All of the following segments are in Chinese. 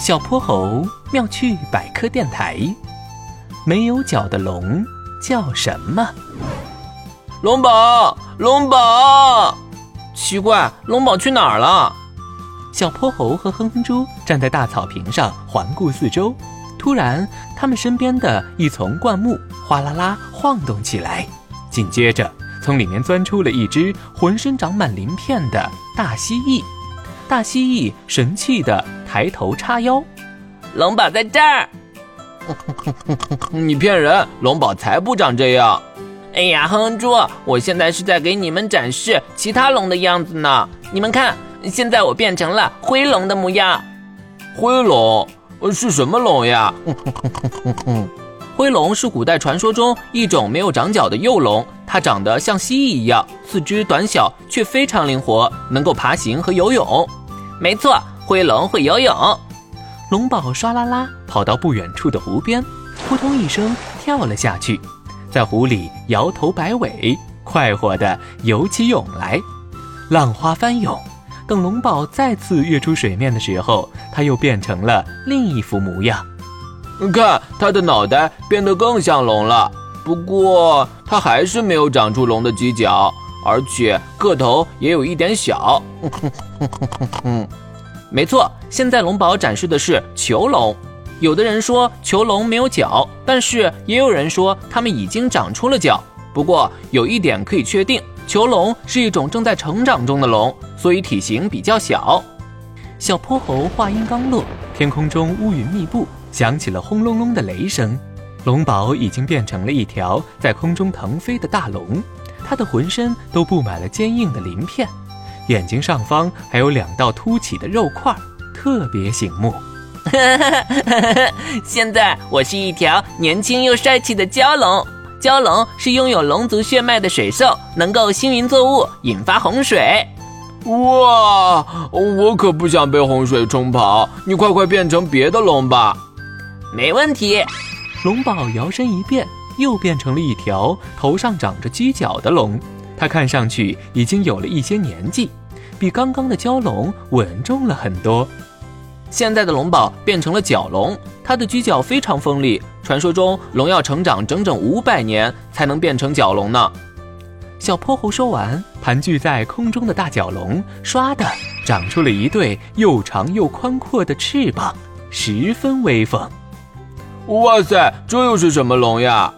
小泼猴妙趣百科电台：没有脚的龙叫什么？龙宝，龙宝，奇怪，龙宝去哪儿了？小泼猴和哼哼猪站在大草坪上环顾四周，突然，他们身边的一丛灌木哗啦啦晃动起来，紧接着，从里面钻出了一只浑身长满鳞片的大蜥蜴。大蜥蜴神气地抬头叉腰，龙宝在这儿。你骗人，龙宝才不长这样。哎呀，哼哼猪，我现在是在给你们展示其他龙的样子呢。你们看，现在我变成了灰龙的模样。灰龙是什么龙呀？灰龙是古代传说中一种没有长角的幼龙，它长得像蜥蜴一样，四肢短小，却非常灵活，能够爬行和游泳。没错，灰龙会游泳。龙宝唰啦啦跑到不远处的湖边，扑通一声跳了下去，在湖里摇头摆尾，快活地游起泳来。浪花翻涌，等龙宝再次跃出水面的时候，它又变成了另一副模样。看，它的脑袋变得更像龙了，不过它还是没有长出龙的犄角。而且个头也有一点小，没错，现在龙宝展示的是囚龙。有的人说囚龙没有角，但是也有人说它们已经长出了角。不过有一点可以确定，囚龙是一种正在成长中的龙，所以体型比较小。小泼猴话音刚落，天空中乌云密布，响起了轰隆隆的雷声。龙宝已经变成了一条在空中腾飞的大龙。它的浑身都布满了坚硬的鳞片，眼睛上方还有两道凸起的肉块，特别醒目。现在我是一条年轻又帅气的蛟龙。蛟龙是拥有龙族血脉的水兽，能够星云作雾，引发洪水。哇，我可不想被洪水冲跑，你快快变成别的龙吧。没问题。龙宝摇身一变。又变成了一条头上长着犄角的龙，它看上去已经有了一些年纪，比刚刚的蛟龙稳重了很多。现在的龙宝变成了角龙，它的犄角非常锋利。传说中，龙要成长整整五百年才能变成角龙呢。小泼猴说完，盘踞在空中的大角龙唰的长出了一对又长又宽阔的翅膀，十分威风。哇塞，这又是什么龙呀？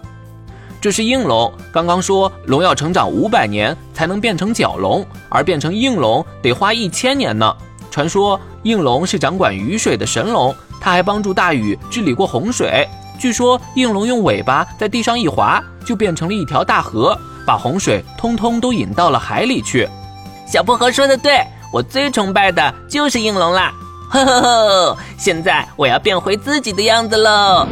这是应龙。刚刚说龙要成长五百年才能变成角龙，而变成应龙得花一千年呢。传说应龙是掌管雨水的神龙，它还帮助大禹治理过洪水。据说应龙用尾巴在地上一划，就变成了一条大河，把洪水通通都引到了海里去。小薄荷说的对，我最崇拜的就是应龙啦！呵呵呵，现在我要变回自己的样子喽。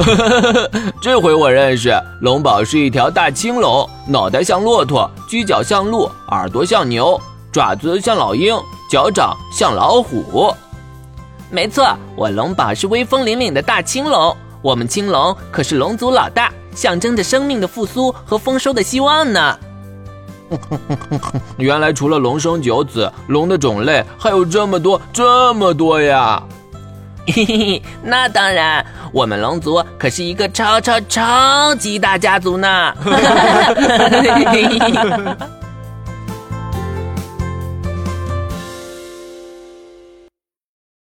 这回我认识，龙宝是一条大青龙，脑袋像骆驼，犄角像鹿，耳朵像牛，爪子像老鹰，脚掌像老虎。没错，我龙宝是威风凛凛的大青龙。我们青龙可是龙族老大，象征着生命的复苏和丰收的希望呢。原来除了龙生九子，龙的种类还有这么多这么多呀！嘿嘿嘿，那当然，我们龙族可是一个超超超级大家族呢。